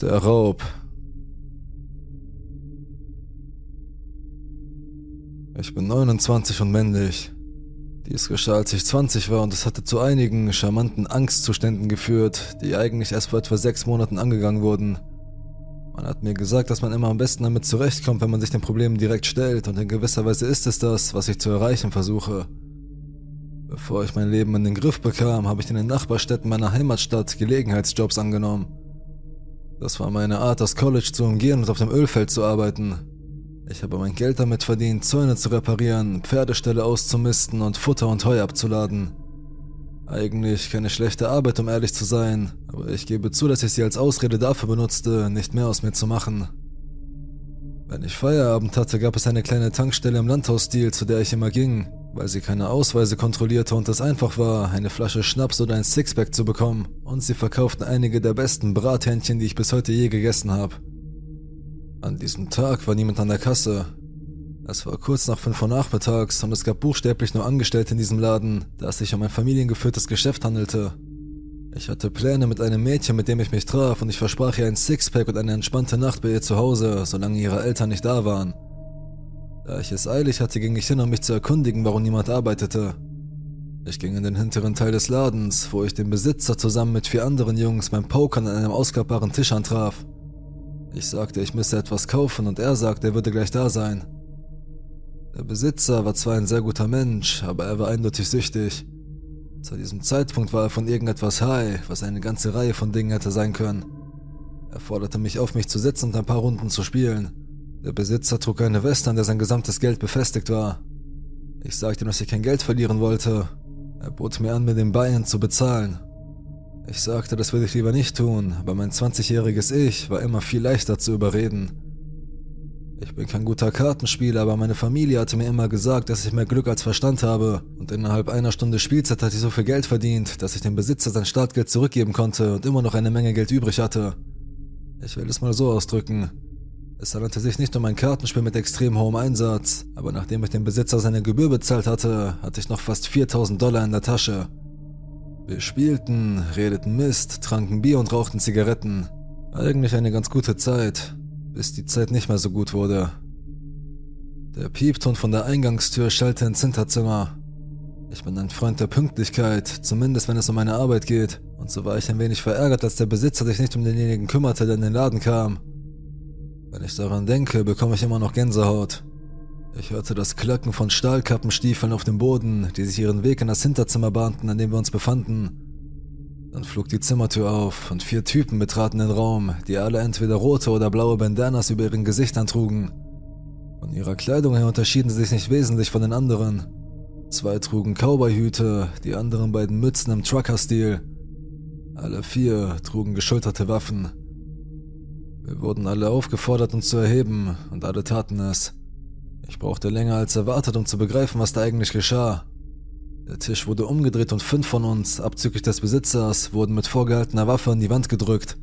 Der Raub. Ich bin 29 und männlich. Dies geschah, als ich 20 war und es hatte zu einigen charmanten Angstzuständen geführt, die eigentlich erst vor etwa sechs Monaten angegangen wurden. Man hat mir gesagt, dass man immer am besten damit zurechtkommt, wenn man sich den Problemen direkt stellt und in gewisser Weise ist es das, was ich zu erreichen versuche. Bevor ich mein Leben in den Griff bekam, habe ich in den Nachbarstädten meiner Heimatstadt Gelegenheitsjobs angenommen. Das war meine Art, das College zu umgehen und auf dem Ölfeld zu arbeiten. Ich habe mein Geld damit verdient, Zäune zu reparieren, Pferdeställe auszumisten und Futter und Heu abzuladen. Eigentlich keine schlechte Arbeit, um ehrlich zu sein, aber ich gebe zu, dass ich sie als Ausrede dafür benutzte, nicht mehr aus mir zu machen. Wenn ich Feierabend hatte, gab es eine kleine Tankstelle im Landhausstil, zu der ich immer ging, weil sie keine Ausweise kontrollierte und es einfach war, eine Flasche Schnaps oder ein Sixpack zu bekommen, und sie verkauften einige der besten Brathähnchen, die ich bis heute je gegessen habe. An diesem Tag war niemand an der Kasse. Es war kurz nach 5 Uhr nachmittags und es gab buchstäblich nur Angestellte in diesem Laden, da es sich um ein familiengeführtes Geschäft handelte. Ich hatte Pläne mit einem Mädchen, mit dem ich mich traf, und ich versprach ihr ein Sixpack und eine entspannte Nacht bei ihr zu Hause, solange ihre Eltern nicht da waren. Da ich es eilig hatte, ging ich hin, um mich zu erkundigen, warum niemand arbeitete. Ich ging in den hinteren Teil des Ladens, wo ich den Besitzer zusammen mit vier anderen Jungs beim Pokern an einem ausklappbaren Tisch antraf. Ich sagte, ich müsse etwas kaufen und er sagte, er würde gleich da sein. Der Besitzer war zwar ein sehr guter Mensch, aber er war eindeutig süchtig. Zu diesem Zeitpunkt war er von irgendetwas high, was eine ganze Reihe von Dingen hätte sein können. Er forderte mich auf, mich zu setzen und ein paar Runden zu spielen. Der Besitzer trug eine Weste, an der sein gesamtes Geld befestigt war. Ich sagte ihm, dass ich kein Geld verlieren wollte. Er bot mir an, mir den Beinen zu bezahlen. Ich sagte, das würde ich lieber nicht tun, aber mein 20-jähriges Ich war immer viel leichter zu überreden. Ich bin kein guter Kartenspieler, aber meine Familie hatte mir immer gesagt, dass ich mehr Glück als Verstand habe. Und innerhalb einer Stunde Spielzeit hatte ich so viel Geld verdient, dass ich dem Besitzer sein Startgeld zurückgeben konnte und immer noch eine Menge Geld übrig hatte. Ich will es mal so ausdrücken. Es handelte sich nicht um ein Kartenspiel mit extrem hohem Einsatz, aber nachdem ich dem Besitzer seine Gebühr bezahlt hatte, hatte ich noch fast 4000 Dollar in der Tasche. Wir spielten, redeten Mist, tranken Bier und rauchten Zigaretten. Eigentlich eine ganz gute Zeit, bis die Zeit nicht mehr so gut wurde. Der Piepton von der Eingangstür schallte ins Hinterzimmer. Ich bin ein Freund der Pünktlichkeit, zumindest wenn es um meine Arbeit geht, und so war ich ein wenig verärgert, als der Besitzer sich nicht um denjenigen kümmerte, der in den Laden kam. Wenn ich daran denke, bekomme ich immer noch Gänsehaut. Ich hörte das Klacken von Stahlkappenstiefeln auf dem Boden, die sich ihren Weg in das Hinterzimmer bahnten, in dem wir uns befanden. Dann flog die Zimmertür auf und vier Typen betraten den Raum, die alle entweder rote oder blaue Bandanas über ihren Gesichtern trugen. Von ihrer Kleidung her unterschieden sie sich nicht wesentlich von den anderen. Zwei trugen Cowboyhüte, die anderen beiden Mützen im Trucker-Stil. Alle vier trugen geschulterte Waffen. Wir wurden alle aufgefordert, uns zu erheben, und alle taten es. Ich brauchte länger als erwartet, um zu begreifen, was da eigentlich geschah. Der Tisch wurde umgedreht und fünf von uns, abzüglich des Besitzers, wurden mit vorgehaltener Waffe an die Wand gedrückt.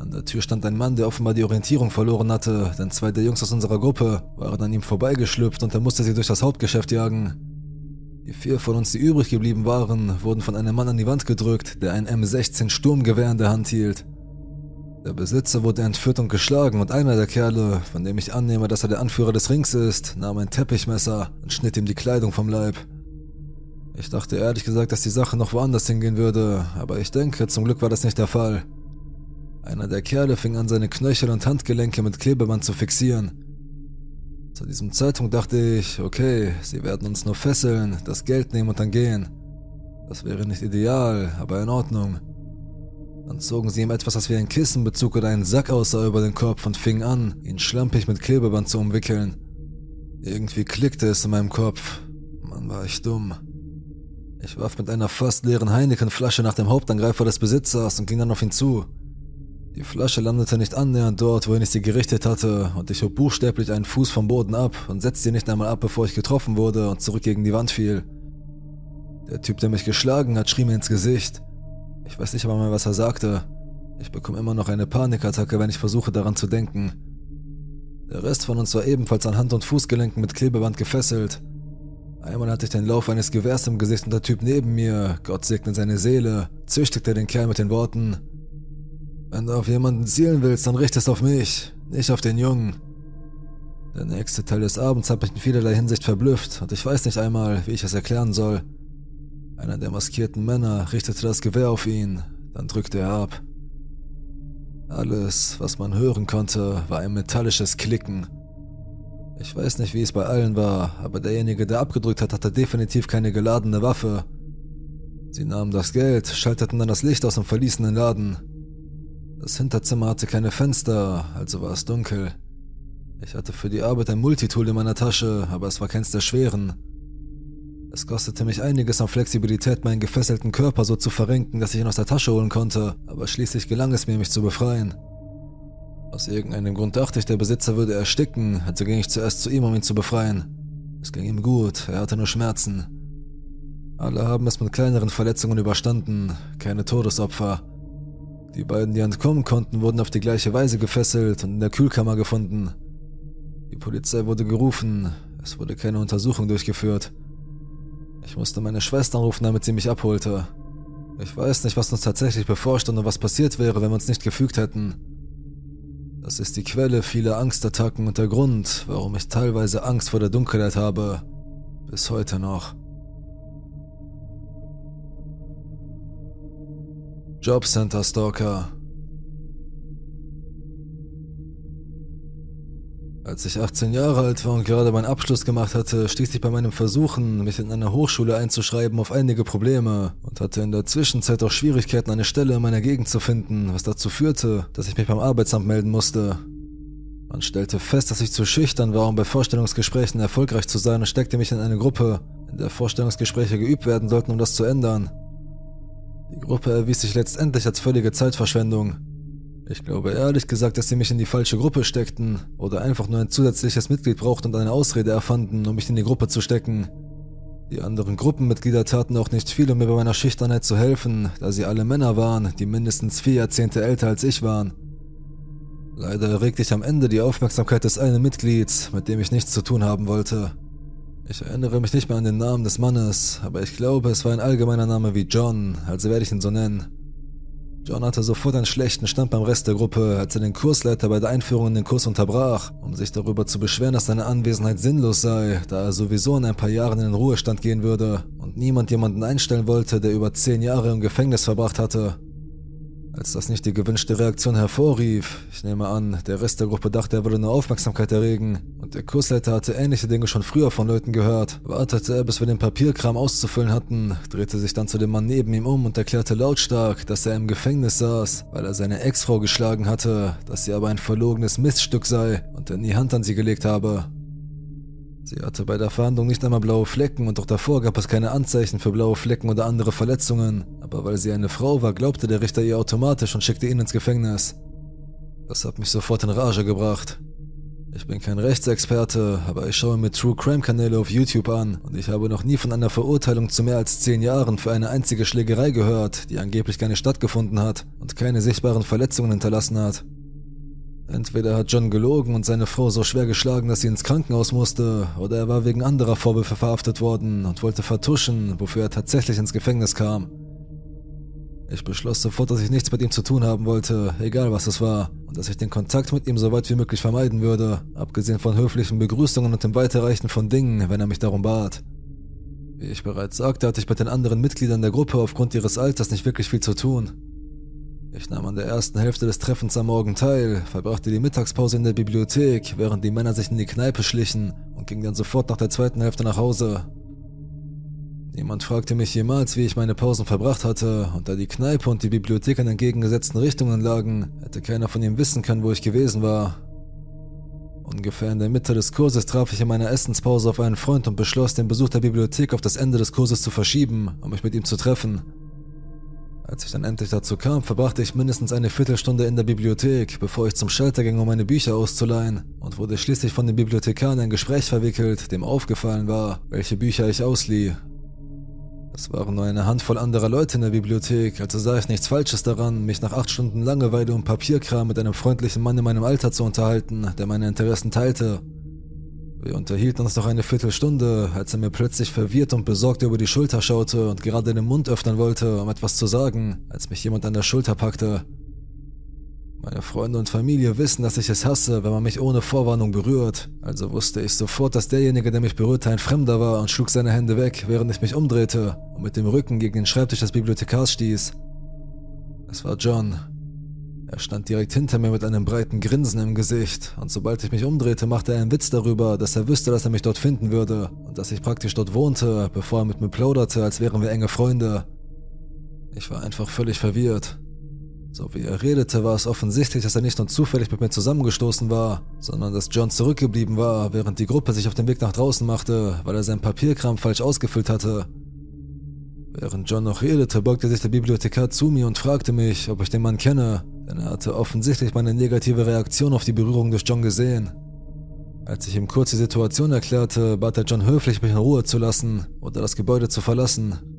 An der Tür stand ein Mann, der offenbar die Orientierung verloren hatte, denn zwei der Jungs aus unserer Gruppe waren an ihm vorbeigeschlüpft und er musste sie durch das Hauptgeschäft jagen. Die vier von uns, die übrig geblieben waren, wurden von einem Mann an die Wand gedrückt, der ein M16 Sturmgewehr in der Hand hielt. Der Besitzer wurde entführt und geschlagen und einer der Kerle, von dem ich annehme, dass er der Anführer des Rings ist, nahm ein Teppichmesser und schnitt ihm die Kleidung vom Leib. Ich dachte ehrlich gesagt, dass die Sache noch woanders hingehen würde, aber ich denke, zum Glück war das nicht der Fall. Einer der Kerle fing an, seine Knöchel und Handgelenke mit Klebeband zu fixieren. Zu diesem Zeitpunkt dachte ich, okay, sie werden uns nur fesseln, das Geld nehmen und dann gehen. Das wäre nicht ideal, aber in Ordnung. Dann zogen sie ihm etwas, das wie ein Kissenbezug oder einen Sack aussah über den Kopf und fingen an, ihn schlampig mit Klebeband zu umwickeln. Irgendwie klickte es in meinem Kopf. Man war ich dumm. Ich warf mit einer fast leeren Heineken-Flasche nach dem Hauptangreifer des Besitzers und ging dann auf ihn zu. Die Flasche landete nicht annähernd dort, wohin ich sie gerichtet hatte, und ich hob buchstäblich einen Fuß vom Boden ab und setzte sie nicht einmal ab, bevor ich getroffen wurde und zurück gegen die Wand fiel. Der Typ, der mich geschlagen hat, schrie mir ins Gesicht. Ich weiß nicht einmal was er sagte. Ich bekomme immer noch eine Panikattacke, wenn ich versuche daran zu denken. Der Rest von uns war ebenfalls an Hand- und Fußgelenken mit Klebeband gefesselt. Einmal hatte ich den Lauf eines Gewehrs im Gesicht und der Typ neben mir, Gott segne seine Seele, züchtigte den Kerl mit den Worten Wenn du auf jemanden zielen willst, dann richte es auf mich, nicht auf den Jungen. Der nächste Teil des Abends hat mich in vielerlei Hinsicht verblüfft und ich weiß nicht einmal, wie ich es erklären soll. Einer der maskierten Männer richtete das Gewehr auf ihn, dann drückte er ab. Alles, was man hören konnte, war ein metallisches Klicken. Ich weiß nicht, wie es bei allen war, aber derjenige, der abgedrückt hat, hatte definitiv keine geladene Waffe. Sie nahmen das Geld, schalteten dann das Licht aus und verließen den Laden. Das Hinterzimmer hatte keine Fenster, also war es dunkel. Ich hatte für die Arbeit ein Multitool in meiner Tasche, aber es war keins der schweren. Es kostete mich einiges an Flexibilität, meinen gefesselten Körper so zu verrenken, dass ich ihn aus der Tasche holen konnte, aber schließlich gelang es mir, mich zu befreien. Aus irgendeinem Grund dachte ich, der Besitzer würde ersticken, also ging ich zuerst zu ihm, um ihn zu befreien. Es ging ihm gut, er hatte nur Schmerzen. Alle haben es mit kleineren Verletzungen überstanden, keine Todesopfer. Die beiden, die entkommen konnten, wurden auf die gleiche Weise gefesselt und in der Kühlkammer gefunden. Die Polizei wurde gerufen, es wurde keine Untersuchung durchgeführt. Ich musste meine Schwester anrufen, damit sie mich abholte. Ich weiß nicht, was uns tatsächlich bevorstand und was passiert wäre, wenn wir uns nicht gefügt hätten. Das ist die Quelle vieler Angstattacken und der Grund, warum ich teilweise Angst vor der Dunkelheit habe. Bis heute noch. Jobcenter Stalker Als ich 18 Jahre alt war und gerade meinen Abschluss gemacht hatte, stieß ich bei meinem Versuchen, mich in eine Hochschule einzuschreiben, auf einige Probleme und hatte in der Zwischenzeit auch Schwierigkeiten, eine Stelle in meiner Gegend zu finden, was dazu führte, dass ich mich beim Arbeitsamt melden musste. Man stellte fest, dass ich zu schüchtern war, um bei Vorstellungsgesprächen erfolgreich zu sein und steckte mich in eine Gruppe, in der Vorstellungsgespräche geübt werden sollten, um das zu ändern. Die Gruppe erwies sich letztendlich als völlige Zeitverschwendung. Ich glaube ehrlich gesagt, dass sie mich in die falsche Gruppe steckten oder einfach nur ein zusätzliches Mitglied brauchten und eine Ausrede erfanden, um mich in die Gruppe zu stecken. Die anderen Gruppenmitglieder taten auch nicht viel, um mir bei meiner Schüchternheit zu helfen, da sie alle Männer waren, die mindestens vier Jahrzehnte älter als ich waren. Leider erregte ich am Ende die Aufmerksamkeit des einen Mitglieds, mit dem ich nichts zu tun haben wollte. Ich erinnere mich nicht mehr an den Namen des Mannes, aber ich glaube, es war ein allgemeiner Name wie John, also werde ich ihn so nennen. John hatte sofort einen schlechten Stand beim Rest der Gruppe, als er den Kursleiter bei der Einführung in den Kurs unterbrach, um sich darüber zu beschweren, dass seine Anwesenheit sinnlos sei, da er sowieso in ein paar Jahren in den Ruhestand gehen würde und niemand jemanden einstellen wollte, der über zehn Jahre im Gefängnis verbracht hatte. Als das nicht die gewünschte Reaktion hervorrief, ich nehme an, der Rest der Gruppe dachte, er würde nur Aufmerksamkeit erregen, und der Kursleiter hatte ähnliche Dinge schon früher von Leuten gehört, wartete er, bis wir den Papierkram auszufüllen hatten, drehte sich dann zu dem Mann neben ihm um und erklärte lautstark, dass er im Gefängnis saß, weil er seine Ex-Frau geschlagen hatte, dass sie aber ein verlogenes Miststück sei und er nie Hand an sie gelegt habe. Sie hatte bei der Verhandlung nicht einmal blaue Flecken und auch davor gab es keine Anzeichen für blaue Flecken oder andere Verletzungen, aber weil sie eine Frau war, glaubte der Richter ihr automatisch und schickte ihn ins Gefängnis. Das hat mich sofort in Rage gebracht. Ich bin kein Rechtsexperte, aber ich schaue mir True Crime Kanäle auf YouTube an und ich habe noch nie von einer Verurteilung zu mehr als zehn Jahren für eine einzige Schlägerei gehört, die angeblich keine stattgefunden hat und keine sichtbaren Verletzungen hinterlassen hat. Entweder hat John gelogen und seine Frau so schwer geschlagen, dass sie ins Krankenhaus musste, oder er war wegen anderer Vorwürfe verhaftet worden und wollte vertuschen, wofür er tatsächlich ins Gefängnis kam. Ich beschloss sofort, dass ich nichts mit ihm zu tun haben wollte, egal was es war, und dass ich den Kontakt mit ihm so weit wie möglich vermeiden würde, abgesehen von höflichen Begrüßungen und dem Weiterreichen von Dingen, wenn er mich darum bat. Wie ich bereits sagte, hatte ich mit den anderen Mitgliedern der Gruppe aufgrund ihres Alters nicht wirklich viel zu tun. Ich nahm an der ersten Hälfte des Treffens am Morgen teil, verbrachte die Mittagspause in der Bibliothek, während die Männer sich in die Kneipe schlichen und ging dann sofort nach der zweiten Hälfte nach Hause. Niemand fragte mich jemals, wie ich meine Pausen verbracht hatte, und da die Kneipe und die Bibliothek in entgegengesetzten Richtungen lagen, hätte keiner von ihm wissen können, wo ich gewesen war. Ungefähr in der Mitte des Kurses traf ich in meiner Essenspause auf einen Freund und beschloss, den Besuch der Bibliothek auf das Ende des Kurses zu verschieben, um mich mit ihm zu treffen. Als ich dann endlich dazu kam, verbrachte ich mindestens eine Viertelstunde in der Bibliothek, bevor ich zum Schalter ging, um meine Bücher auszuleihen, und wurde schließlich von dem Bibliothekar in ein Gespräch verwickelt, dem aufgefallen war, welche Bücher ich auslieh. Es waren nur eine Handvoll anderer Leute in der Bibliothek, also sah ich nichts Falsches daran, mich nach acht Stunden Langeweile und Papierkram mit einem freundlichen Mann in meinem Alter zu unterhalten, der meine Interessen teilte. Wir unterhielten uns noch eine Viertelstunde, als er mir plötzlich verwirrt und besorgt über die Schulter schaute und gerade den Mund öffnen wollte, um etwas zu sagen, als mich jemand an der Schulter packte. Meine Freunde und Familie wissen, dass ich es hasse, wenn man mich ohne Vorwarnung berührt. Also wusste ich sofort, dass derjenige, der mich berührte, ein Fremder war und schlug seine Hände weg, während ich mich umdrehte und mit dem Rücken gegen den Schreibtisch des Bibliothekars stieß. Es war John. Er stand direkt hinter mir mit einem breiten Grinsen im Gesicht, und sobald ich mich umdrehte, machte er einen Witz darüber, dass er wüsste, dass er mich dort finden würde und dass ich praktisch dort wohnte, bevor er mit mir plauderte, als wären wir enge Freunde. Ich war einfach völlig verwirrt. So wie er redete, war es offensichtlich, dass er nicht nur zufällig mit mir zusammengestoßen war, sondern dass John zurückgeblieben war, während die Gruppe sich auf den Weg nach draußen machte, weil er seinen Papierkram falsch ausgefüllt hatte. Während John noch redete, beugte sich der Bibliothekar zu mir und fragte mich, ob ich den Mann kenne, denn er hatte offensichtlich meine negative Reaktion auf die Berührung durch John gesehen. Als ich ihm kurz die Situation erklärte, bat er John höflich, mich in Ruhe zu lassen oder das Gebäude zu verlassen.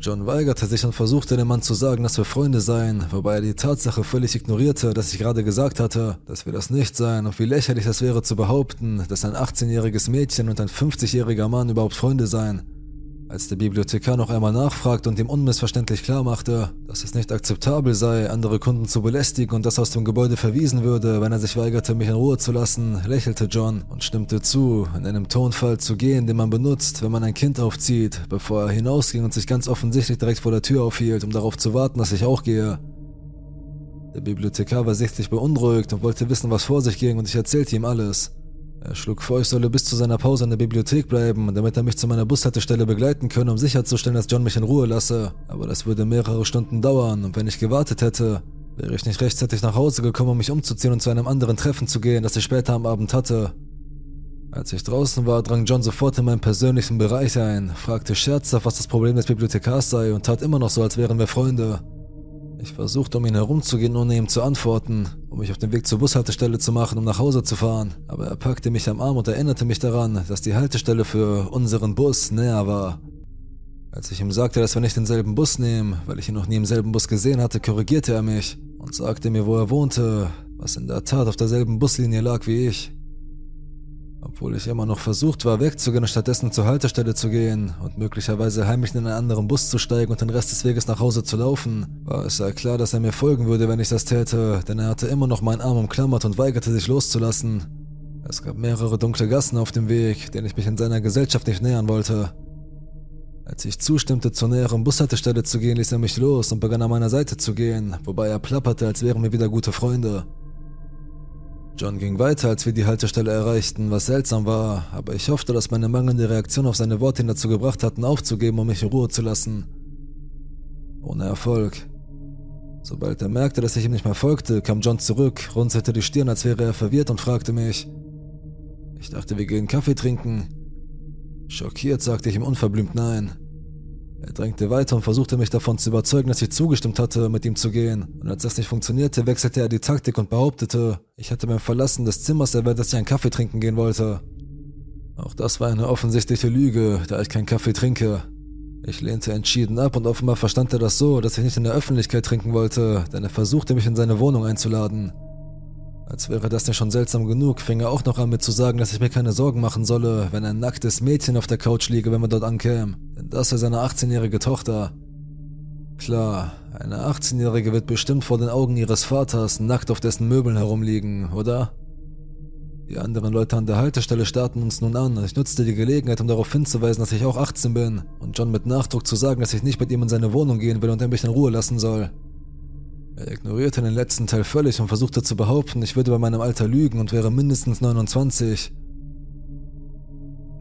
John weigerte sich und versuchte dem Mann zu sagen, dass wir Freunde seien, wobei er die Tatsache völlig ignorierte, dass ich gerade gesagt hatte, dass wir das nicht seien und wie lächerlich es wäre zu behaupten, dass ein 18-jähriges Mädchen und ein 50-jähriger Mann überhaupt Freunde seien. Als der Bibliothekar noch einmal nachfragte und ihm unmissverständlich klarmachte, dass es nicht akzeptabel sei, andere Kunden zu belästigen und das aus dem Gebäude verwiesen würde, wenn er sich weigerte, mich in Ruhe zu lassen, lächelte John und stimmte zu, in einem Tonfall zu gehen, den man benutzt, wenn man ein Kind aufzieht, bevor er hinausging und sich ganz offensichtlich direkt vor der Tür aufhielt, um darauf zu warten, dass ich auch gehe. Der Bibliothekar war sichtlich beunruhigt und wollte wissen, was vor sich ging, und ich erzählte ihm alles. Er schlug vor, ich solle bis zu seiner Pause in der Bibliothek bleiben, damit er mich zu meiner Bushaltestelle begleiten könne, um sicherzustellen, dass John mich in Ruhe lasse. Aber das würde mehrere Stunden dauern und wenn ich gewartet hätte, wäre ich nicht rechtzeitig nach Hause gekommen, um mich umzuziehen und zu einem anderen Treffen zu gehen, das ich später am Abend hatte. Als ich draußen war, drang John sofort in meinen persönlichen Bereich ein, fragte scherzhaft, was das Problem des Bibliothekars sei und tat immer noch so, als wären wir Freunde. Ich versuchte, um ihn herumzugehen, ohne ihm zu antworten, um mich auf den Weg zur Bushaltestelle zu machen, um nach Hause zu fahren. Aber er packte mich am Arm und erinnerte mich daran, dass die Haltestelle für unseren Bus näher war. Als ich ihm sagte, dass wir nicht denselben Bus nehmen, weil ich ihn noch nie im selben Bus gesehen hatte, korrigierte er mich und sagte mir, wo er wohnte, was in der Tat auf derselben Buslinie lag wie ich. Obwohl ich immer noch versucht war, wegzugehen und stattdessen zur Haltestelle zu gehen und möglicherweise heimlich in einen anderen Bus zu steigen und den Rest des Weges nach Hause zu laufen, war es ja klar, dass er mir folgen würde, wenn ich das täte, denn er hatte immer noch meinen Arm umklammert und weigerte sich loszulassen. Es gab mehrere dunkle Gassen auf dem Weg, denen ich mich in seiner Gesellschaft nicht nähern wollte. Als ich zustimmte, zur näheren Bushaltestelle zu gehen, ließ er mich los und begann an meiner Seite zu gehen, wobei er plapperte, als wären wir wieder gute Freunde. John ging weiter, als wir die Haltestelle erreichten, was seltsam war, aber ich hoffte, dass meine mangelnde Reaktion auf seine Worte ihn dazu gebracht hatten, aufzugeben, um mich in Ruhe zu lassen. Ohne Erfolg. Sobald er merkte, dass ich ihm nicht mehr folgte, kam John zurück, runzelte die Stirn, als wäre er verwirrt und fragte mich. Ich dachte, wir gehen Kaffee trinken. Schockiert sagte ich ihm unverblümt nein. Er drängte weiter und versuchte mich davon zu überzeugen, dass ich zugestimmt hatte, mit ihm zu gehen. Und als das nicht funktionierte, wechselte er die Taktik und behauptete, ich hätte beim Verlassen des Zimmers erwähnt, dass ich einen Kaffee trinken gehen wollte. Auch das war eine offensichtliche Lüge, da ich keinen Kaffee trinke. Ich lehnte entschieden ab und offenbar verstand er das so, dass ich nicht in der Öffentlichkeit trinken wollte, denn er versuchte mich in seine Wohnung einzuladen. Als wäre das nicht schon seltsam genug, fing er auch noch an mir zu sagen, dass ich mir keine Sorgen machen solle, wenn ein nacktes Mädchen auf der Couch liege, wenn wir dort ankämen. Denn das ist seine 18-jährige Tochter. Klar, eine 18-jährige wird bestimmt vor den Augen ihres Vaters nackt auf dessen Möbeln herumliegen, oder? Die anderen Leute an der Haltestelle starrten uns nun an ich nutzte die Gelegenheit, um darauf hinzuweisen, dass ich auch 18 bin und John mit Nachdruck zu sagen, dass ich nicht mit ihm in seine Wohnung gehen will und er mich in Ruhe lassen soll. Er ignorierte den letzten Teil völlig und versuchte zu behaupten, ich würde bei meinem Alter lügen und wäre mindestens 29.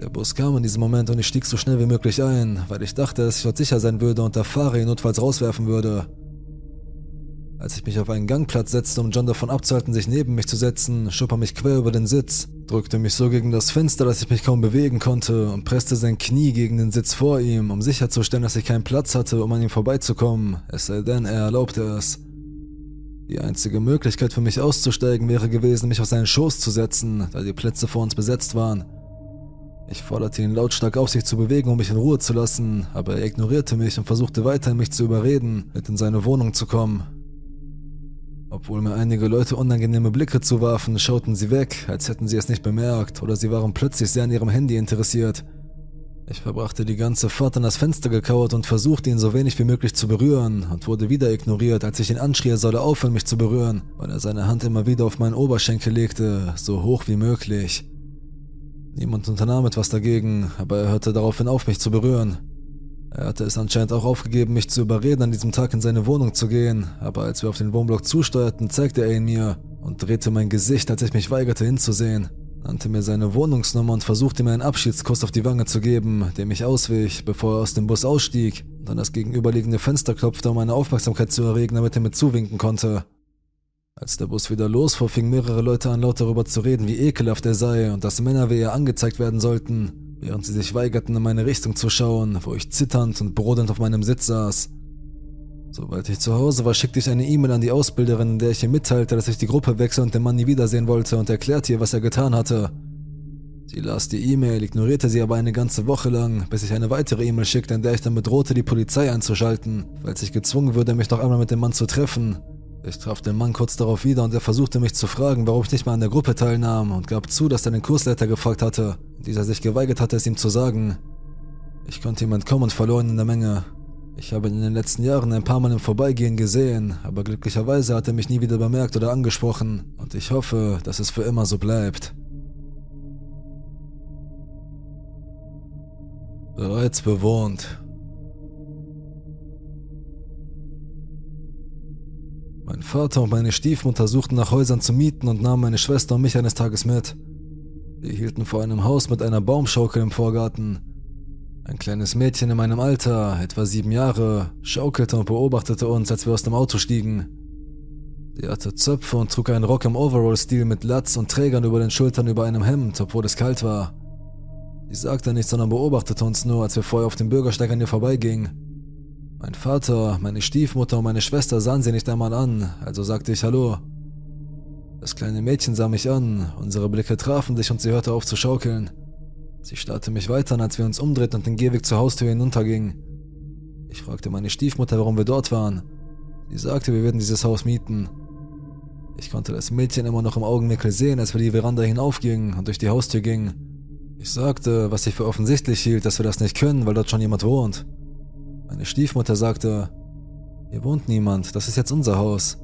Der Bus kam in diesem Moment und ich stieg so schnell wie möglich ein, weil ich dachte, dass ich dort sicher sein würde und der Fahrer ihn notfalls rauswerfen würde. Als ich mich auf einen Gangplatz setzte, um John davon abzuhalten, sich neben mich zu setzen, schob er mich quer über den Sitz, drückte mich so gegen das Fenster, dass ich mich kaum bewegen konnte und presste sein Knie gegen den Sitz vor ihm, um sicherzustellen, dass ich keinen Platz hatte, um an ihm vorbeizukommen, es sei denn, er erlaubte es. Die einzige Möglichkeit für mich auszusteigen wäre gewesen, mich auf seinen Schoß zu setzen, da die Plätze vor uns besetzt waren. Ich forderte ihn lautstark auf, sich zu bewegen, um mich in Ruhe zu lassen, aber er ignorierte mich und versuchte weiterhin mich zu überreden, mit in seine Wohnung zu kommen. Obwohl mir einige Leute unangenehme Blicke zuwarfen, schauten sie weg, als hätten sie es nicht bemerkt, oder sie waren plötzlich sehr an ihrem Handy interessiert. Ich verbrachte die ganze Fahrt an das Fenster gekauert und versuchte ihn so wenig wie möglich zu berühren und wurde wieder ignoriert, als ich ihn anschrie, er solle aufhören, mich zu berühren, weil er seine Hand immer wieder auf meinen Oberschenkel legte, so hoch wie möglich. Niemand unternahm etwas dagegen, aber er hörte daraufhin auf, mich zu berühren. Er hatte es anscheinend auch aufgegeben, mich zu überreden, an diesem Tag in seine Wohnung zu gehen, aber als wir auf den Wohnblock zusteuerten, zeigte er ihn mir und drehte mein Gesicht, als ich mich weigerte hinzusehen, nannte mir seine Wohnungsnummer und versuchte mir einen Abschiedskuss auf die Wange zu geben, dem ich auswich, bevor er aus dem Bus ausstieg und an das gegenüberliegende Fenster klopfte, um meine Aufmerksamkeit zu erregen, damit er mir zuwinken konnte. Als der Bus wieder losfuhr, fingen mehrere Leute an, laut darüber zu reden, wie ekelhaft er sei und dass Männer wie er angezeigt werden sollten während sie sich weigerten, in meine Richtung zu schauen, wo ich zitternd und brodelnd auf meinem Sitz saß. Sobald ich zu Hause war, schickte ich eine E-Mail an die Ausbilderin, in der ich ihr mitteilte, dass ich die Gruppe wechsle und den Mann nie wiedersehen wollte und erklärte ihr, was er getan hatte. Sie las die E-Mail, ignorierte sie aber eine ganze Woche lang, bis ich eine weitere E-Mail schickte, in der ich damit drohte, die Polizei einzuschalten, falls ich gezwungen würde, mich noch einmal mit dem Mann zu treffen. Ich traf den Mann kurz darauf wieder und er versuchte mich zu fragen, warum ich nicht mal an der Gruppe teilnahm und gab zu, dass er den Kursleiter gefragt hatte dieser sich geweigert hatte, es ihm zu sagen. Ich konnte ihm entkommen und verloren in der Menge. Ich habe ihn in den letzten Jahren ein paar Mal im Vorbeigehen gesehen, aber glücklicherweise hat er mich nie wieder bemerkt oder angesprochen und ich hoffe, dass es für immer so bleibt. Bereits bewohnt. Mein Vater und meine Stiefmutter suchten nach Häusern zu mieten und nahmen meine Schwester und mich eines Tages mit. Wir hielten vor einem Haus mit einer Baumschaukel im Vorgarten. Ein kleines Mädchen in meinem Alter, etwa sieben Jahre, schaukelte und beobachtete uns, als wir aus dem Auto stiegen. Sie hatte Zöpfe und trug einen Rock im Overall-Stil mit Latz und Trägern über den Schultern über einem Hemd, obwohl es kalt war. Sie sagte nichts, sondern beobachtete uns nur, als wir vorher auf dem Bürgersteig an ihr vorbeigingen. Mein Vater, meine Stiefmutter und meine Schwester sahen sie nicht einmal an, also sagte ich Hallo. Das kleine Mädchen sah mich an, unsere Blicke trafen sich und sie hörte auf zu schaukeln. Sie starrte mich weiter an, als wir uns umdrehten und den Gehweg zur Haustür hinuntergingen. Ich fragte meine Stiefmutter, warum wir dort waren. Sie sagte, wir würden dieses Haus mieten. Ich konnte das Mädchen immer noch im Augenwinkel sehen, als wir die Veranda hinaufgingen und durch die Haustür gingen. Ich sagte, was ich für offensichtlich hielt, dass wir das nicht können, weil dort schon jemand wohnt. Meine Stiefmutter sagte, hier wohnt niemand, das ist jetzt unser Haus.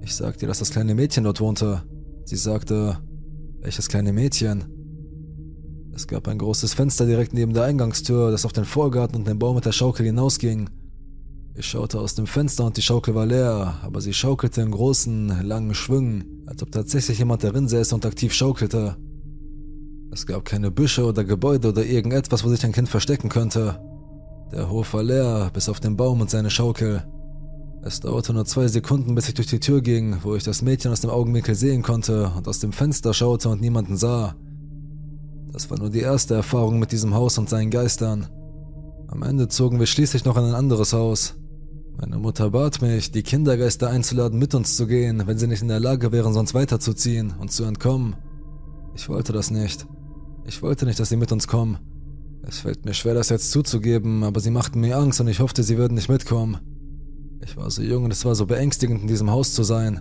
Ich sagte, dass das kleine Mädchen dort wohnte. Sie sagte, welches kleine Mädchen? Es gab ein großes Fenster direkt neben der Eingangstür, das auf den Vorgarten und den Baum mit der Schaukel hinausging. Ich schaute aus dem Fenster und die Schaukel war leer, aber sie schaukelte in großen, langen Schwüngen, als ob tatsächlich jemand darin säße und aktiv schaukelte. Es gab keine Büsche oder Gebäude oder irgendetwas, wo sich ein Kind verstecken könnte. Der Hof war leer, bis auf den Baum und seine Schaukel. Es dauerte nur zwei Sekunden, bis ich durch die Tür ging, wo ich das Mädchen aus dem Augenwinkel sehen konnte und aus dem Fenster schaute und niemanden sah. Das war nur die erste Erfahrung mit diesem Haus und seinen Geistern. Am Ende zogen wir schließlich noch in ein anderes Haus. Meine Mutter bat mich, die Kindergeister einzuladen, mit uns zu gehen, wenn sie nicht in der Lage wären, sonst weiterzuziehen und zu entkommen. Ich wollte das nicht. Ich wollte nicht, dass sie mit uns kommen. Es fällt mir schwer, das jetzt zuzugeben, aber sie machten mir Angst und ich hoffte, sie würden nicht mitkommen. Ich war so jung und es war so beängstigend, in diesem Haus zu sein.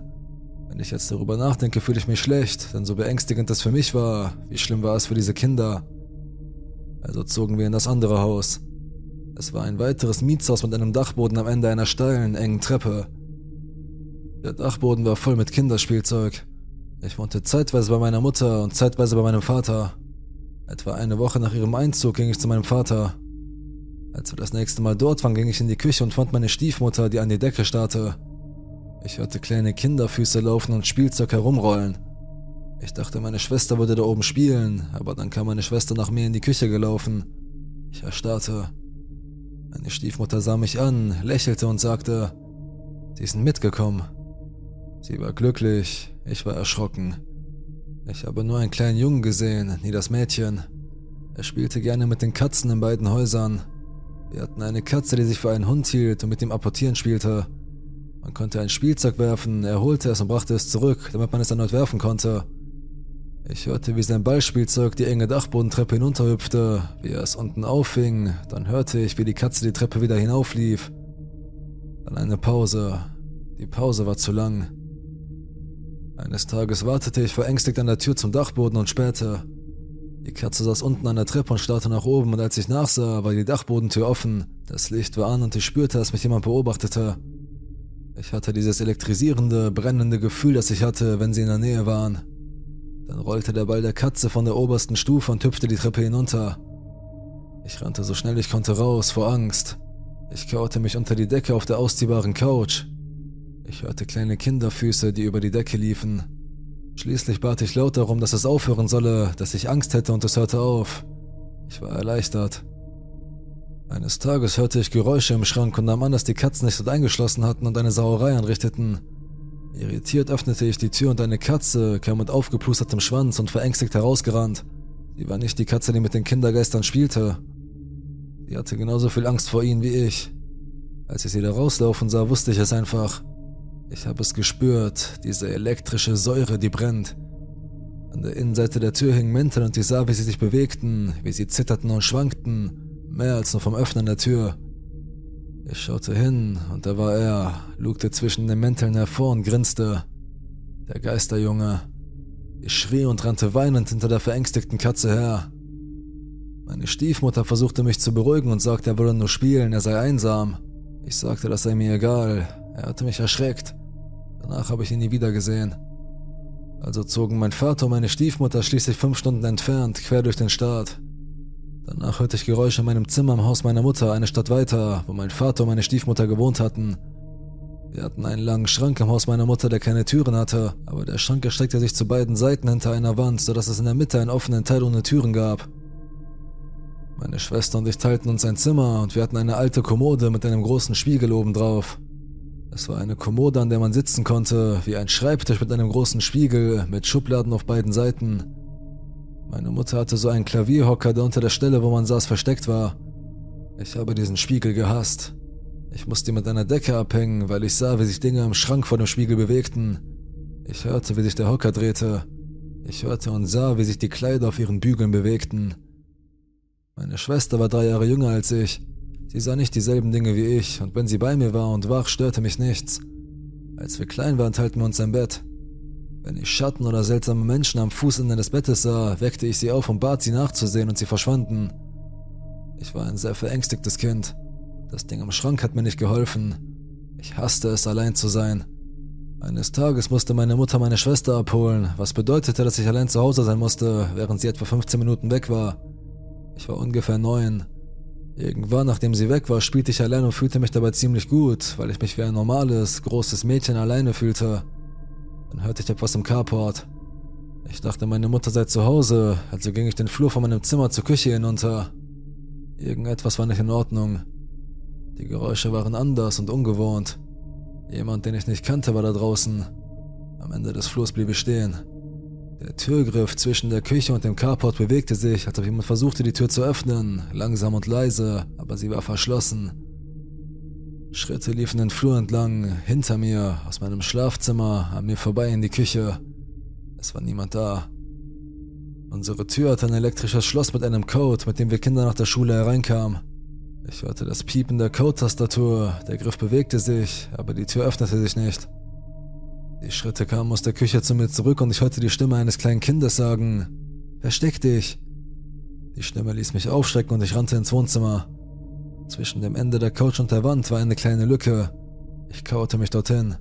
Wenn ich jetzt darüber nachdenke, fühle ich mich schlecht, denn so beängstigend das für mich war, wie schlimm war es für diese Kinder. Also zogen wir in das andere Haus. Es war ein weiteres Mietshaus mit einem Dachboden am Ende einer steilen, engen Treppe. Der Dachboden war voll mit Kinderspielzeug. Ich wohnte zeitweise bei meiner Mutter und zeitweise bei meinem Vater. Etwa eine Woche nach ihrem Einzug ging ich zu meinem Vater. Als wir das nächste Mal dort waren, ging ich in die Küche und fand meine Stiefmutter, die an die Decke starrte. Ich hörte kleine Kinderfüße laufen und Spielzeug herumrollen. Ich dachte, meine Schwester würde da oben spielen, aber dann kam meine Schwester nach mir in die Küche gelaufen. Ich erstarrte. Meine Stiefmutter sah mich an, lächelte und sagte, Sie sind mitgekommen. Sie war glücklich, ich war erschrocken. Ich habe nur einen kleinen Jungen gesehen, nie das Mädchen. Er spielte gerne mit den Katzen in beiden Häusern. Wir hatten eine Katze, die sich für einen Hund hielt und mit dem Apportieren spielte. Man konnte ein Spielzeug werfen, er holte es und brachte es zurück, damit man es erneut werfen konnte. Ich hörte, wie sein Ballspielzeug die enge Dachbodentreppe hinunterhüpfte, wie er es unten auffing, dann hörte ich, wie die Katze die Treppe wieder hinauflief. Dann eine Pause. Die Pause war zu lang. Eines Tages wartete ich verängstigt an der Tür zum Dachboden und spähte. Die Katze saß unten an der Treppe und starrte nach oben und als ich nachsah, war die Dachbodentür offen. Das Licht war an und ich spürte, dass mich jemand beobachtete. Ich hatte dieses elektrisierende, brennende Gefühl, das ich hatte, wenn sie in der Nähe waren. Dann rollte der Ball der Katze von der obersten Stufe und hüpfte die Treppe hinunter. Ich rannte so schnell ich konnte raus, vor Angst. Ich kaute mich unter die Decke auf der ausziehbaren Couch. Ich hörte kleine Kinderfüße, die über die Decke liefen. Schließlich bat ich laut darum, dass es aufhören solle, dass ich Angst hätte und es hörte auf. Ich war erleichtert. Eines Tages hörte ich Geräusche im Schrank und nahm an, dass die Katzen sich dort eingeschlossen hatten und eine Sauerei anrichteten. Irritiert öffnete ich die Tür und eine Katze kam mit aufgeplustertem Schwanz und verängstigt herausgerannt. Sie war nicht die Katze, die mit den Kindergeistern spielte. Sie hatte genauso viel Angst vor ihnen wie ich. Als ich sie da rauslaufen sah, wusste ich es einfach. Ich habe es gespürt, diese elektrische Säure, die brennt. An der Innenseite der Tür hingen Mäntel und ich sah, wie sie sich bewegten, wie sie zitterten und schwankten, mehr als nur vom Öffnen der Tür. Ich schaute hin und da war er, lugte zwischen den Mänteln hervor und grinste. Der Geisterjunge. Ich schrie und rannte weinend hinter der verängstigten Katze her. Meine Stiefmutter versuchte mich zu beruhigen und sagte, er wolle nur spielen, er sei einsam. Ich sagte, das sei mir egal. Er hatte mich erschreckt. Danach habe ich ihn nie wieder gesehen. Also zogen mein Vater und meine Stiefmutter schließlich fünf Stunden entfernt, quer durch den Staat. Danach hörte ich Geräusche in meinem Zimmer im Haus meiner Mutter, eine Stadt weiter, wo mein Vater und meine Stiefmutter gewohnt hatten. Wir hatten einen langen Schrank im Haus meiner Mutter, der keine Türen hatte, aber der Schrank erstreckte sich zu beiden Seiten hinter einer Wand, sodass es in der Mitte einen offenen Teil ohne Türen gab. Meine Schwester und ich teilten uns ein Zimmer und wir hatten eine alte Kommode mit einem großen Spiegel oben drauf. Es war eine Kommode, an der man sitzen konnte, wie ein Schreibtisch mit einem großen Spiegel, mit Schubladen auf beiden Seiten. Meine Mutter hatte so einen Klavierhocker, der unter der Stelle, wo man saß, versteckt war. Ich habe diesen Spiegel gehasst. Ich musste ihn mit einer Decke abhängen, weil ich sah, wie sich Dinge im Schrank vor dem Spiegel bewegten. Ich hörte, wie sich der Hocker drehte. Ich hörte und sah, wie sich die Kleider auf ihren Bügeln bewegten. Meine Schwester war drei Jahre jünger als ich. Sie sah nicht dieselben Dinge wie ich, und wenn sie bei mir war und wach, störte mich nichts. Als wir klein waren, teilten wir uns ein Bett. Wenn ich Schatten oder seltsame Menschen am Fußende des Bettes sah, weckte ich sie auf und bat sie nachzusehen und sie verschwanden. Ich war ein sehr verängstigtes Kind. Das Ding im Schrank hat mir nicht geholfen. Ich hasste es, allein zu sein. Eines Tages musste meine Mutter meine Schwester abholen, was bedeutete, dass ich allein zu Hause sein musste, während sie etwa 15 Minuten weg war. Ich war ungefähr neun. Irgendwann, nachdem sie weg war, spielte ich allein und fühlte mich dabei ziemlich gut, weil ich mich wie ein normales, großes Mädchen alleine fühlte. Dann hörte ich etwas im Carport. Ich dachte, meine Mutter sei zu Hause, also ging ich den Flur von meinem Zimmer zur Küche hinunter. Irgendetwas war nicht in Ordnung. Die Geräusche waren anders und ungewohnt. Jemand, den ich nicht kannte, war da draußen. Am Ende des Flurs blieb ich stehen. Der Türgriff zwischen der Küche und dem Carport bewegte sich, als ob jemand versuchte, die Tür zu öffnen, langsam und leise, aber sie war verschlossen. Schritte liefen den Flur entlang, hinter mir, aus meinem Schlafzimmer, an mir vorbei in die Küche. Es war niemand da. Unsere Tür hatte ein elektrisches Schloss mit einem Code, mit dem wir Kinder nach der Schule hereinkamen. Ich hörte das Piepen der Code-Tastatur, der Griff bewegte sich, aber die Tür öffnete sich nicht. Die Schritte kamen aus der Küche zu mir zurück und ich hörte die Stimme eines kleinen Kindes sagen, Versteck dich. Die Stimme ließ mich aufschrecken und ich rannte ins Wohnzimmer. Zwischen dem Ende der Couch und der Wand war eine kleine Lücke. Ich kauerte mich dorthin.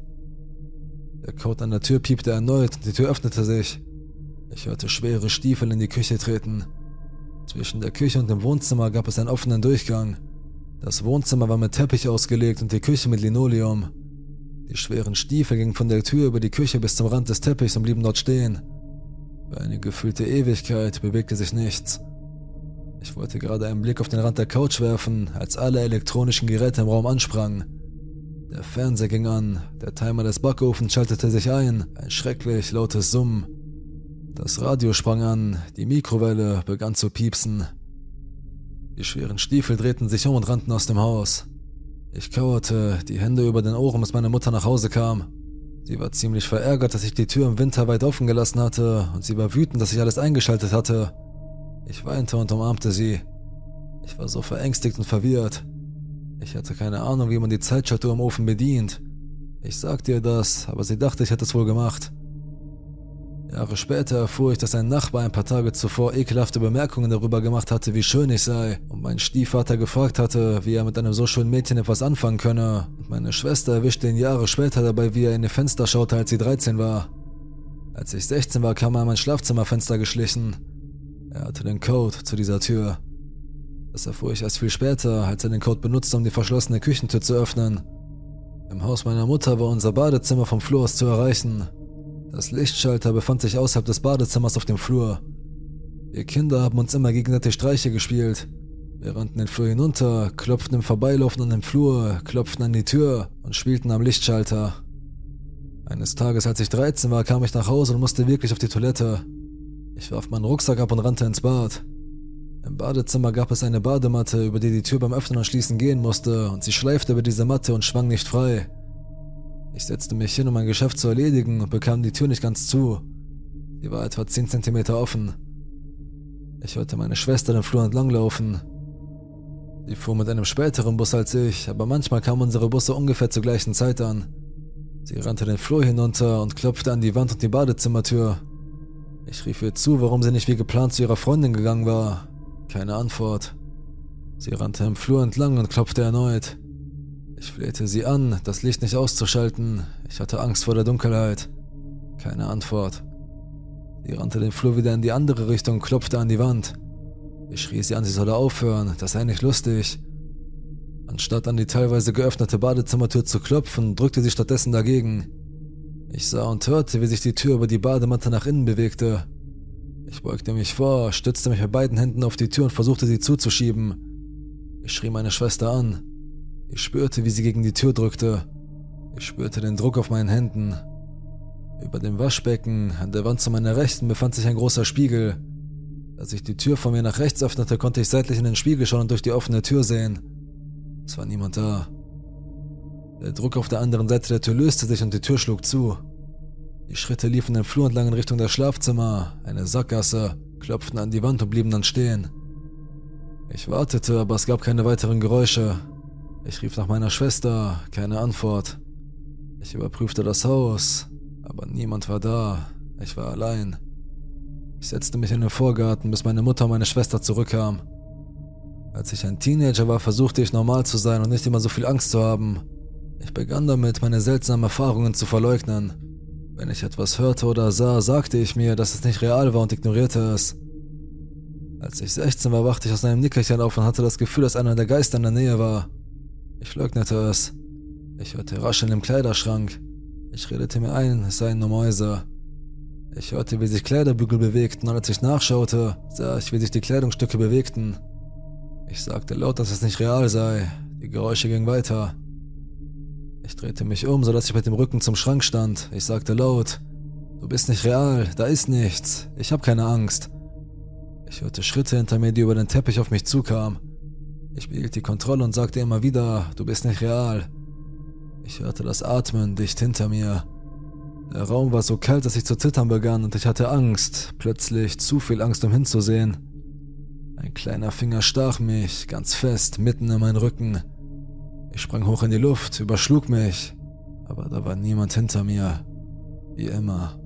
Der Code an der Tür piepte erneut und die Tür öffnete sich. Ich hörte schwere Stiefel in die Küche treten. Zwischen der Küche und dem Wohnzimmer gab es einen offenen Durchgang. Das Wohnzimmer war mit Teppich ausgelegt und die Küche mit Linoleum. Die schweren Stiefel gingen von der Tür über die Küche bis zum Rand des Teppichs und blieben dort stehen. Für eine gefühlte Ewigkeit bewegte sich nichts. Ich wollte gerade einen Blick auf den Rand der Couch werfen, als alle elektronischen Geräte im Raum ansprangen. Der Fernseher ging an, der Timer des Backofens schaltete sich ein, ein schrecklich lautes Summen. Das Radio sprang an, die Mikrowelle begann zu piepsen. Die schweren Stiefel drehten sich um und rannten aus dem Haus. Ich kauerte, die Hände über den Ohren, bis meine Mutter nach Hause kam. Sie war ziemlich verärgert, dass ich die Tür im Winter weit offen gelassen hatte, und sie war wütend, dass ich alles eingeschaltet hatte. Ich weinte und umarmte sie. Ich war so verängstigt und verwirrt. Ich hatte keine Ahnung, wie man die Zeitschaltuhr im Ofen bedient. Ich sagte ihr das, aber sie dachte, ich hätte es wohl gemacht. Jahre später erfuhr ich, dass ein Nachbar ein paar Tage zuvor ekelhafte Bemerkungen darüber gemacht hatte, wie schön ich sei, und mein Stiefvater gefragt hatte, wie er mit einem so schönen Mädchen etwas anfangen könne. Und meine Schwester erwischte ihn Jahre später dabei, wie er in ihr Fenster schaute, als sie 13 war. Als ich 16 war, kam er an mein Schlafzimmerfenster geschlichen. Er hatte den Code zu dieser Tür. Das erfuhr ich erst viel später, als er den Code benutzte, um die verschlossene Küchentür zu öffnen. Im Haus meiner Mutter war unser Badezimmer vom Flur aus zu erreichen. Das Lichtschalter befand sich außerhalb des Badezimmers auf dem Flur. Wir Kinder haben uns immer gegenseitig Streiche gespielt. Wir rannten den Flur hinunter, klopften im Vorbeilaufen an den Flur, klopften an die Tür und spielten am Lichtschalter. Eines Tages, als ich 13 war, kam ich nach Hause und musste wirklich auf die Toilette. Ich warf meinen Rucksack ab und rannte ins Bad. Im Badezimmer gab es eine Badematte, über die die Tür beim Öffnen und Schließen gehen musste, und sie schleifte über diese Matte und schwang nicht frei. Ich setzte mich hin, um mein Geschäft zu erledigen und bekam die Tür nicht ganz zu. Sie war etwa 10 cm offen. Ich hörte meine Schwester den Flur entlang laufen. Sie fuhr mit einem späteren Bus als ich, aber manchmal kamen unsere Busse ungefähr zur gleichen Zeit an. Sie rannte den Flur hinunter und klopfte an die Wand und die Badezimmertür. Ich rief ihr zu, warum sie nicht wie geplant zu ihrer Freundin gegangen war. Keine Antwort. Sie rannte im Flur entlang und klopfte erneut. Ich flehte sie an, das Licht nicht auszuschalten. Ich hatte Angst vor der Dunkelheit. Keine Antwort. Sie rannte den Flur wieder in die andere Richtung und klopfte an die Wand. Ich schrie sie an, sie solle aufhören, das sei nicht lustig. Anstatt an die teilweise geöffnete Badezimmertür zu klopfen, drückte sie stattdessen dagegen. Ich sah und hörte, wie sich die Tür über die Badematte nach innen bewegte. Ich beugte mich vor, stützte mich mit beiden Händen auf die Tür und versuchte sie zuzuschieben. Ich schrie meine Schwester an. Ich spürte, wie sie gegen die Tür drückte. Ich spürte den Druck auf meinen Händen. Über dem Waschbecken, an der Wand zu meiner Rechten, befand sich ein großer Spiegel. Als ich die Tür von mir nach rechts öffnete, konnte ich seitlich in den Spiegel schauen und durch die offene Tür sehen. Es war niemand da. Der Druck auf der anderen Seite der Tür löste sich und die Tür schlug zu. Die Schritte liefen den Flur entlang in Richtung der Schlafzimmer, eine Sackgasse, klopften an die Wand und blieben dann stehen. Ich wartete, aber es gab keine weiteren Geräusche. Ich rief nach meiner Schwester, keine Antwort. Ich überprüfte das Haus, aber niemand war da. Ich war allein. Ich setzte mich in den Vorgarten, bis meine Mutter und meine Schwester zurückkam. Als ich ein Teenager war, versuchte ich normal zu sein und nicht immer so viel Angst zu haben. Ich begann damit, meine seltsamen Erfahrungen zu verleugnen. Wenn ich etwas hörte oder sah, sagte ich mir, dass es nicht real war und ignorierte es. Als ich 16 war, wachte ich aus einem Nickerchen auf und hatte das Gefühl, dass einer der Geister in der Nähe war. Ich leugnete es. Ich hörte Rascheln im Kleiderschrank. Ich redete mir ein, es seien nur Mäuse. Ich hörte, wie sich Kleiderbügel bewegten und als ich nachschaute, sah ich, wie sich die Kleidungsstücke bewegten. Ich sagte laut, dass es nicht real sei. Die Geräusche gingen weiter. Ich drehte mich um, sodass ich mit dem Rücken zum Schrank stand. Ich sagte laut, du bist nicht real, da ist nichts. Ich habe keine Angst. Ich hörte Schritte hinter mir, die über den Teppich auf mich zukamen. Ich behielt die Kontrolle und sagte immer wieder, du bist nicht real. Ich hörte das Atmen dicht hinter mir. Der Raum war so kalt, dass ich zu zittern begann und ich hatte Angst, plötzlich zu viel Angst, um hinzusehen. Ein kleiner Finger stach mich, ganz fest, mitten in meinen Rücken. Ich sprang hoch in die Luft, überschlug mich, aber da war niemand hinter mir, wie immer.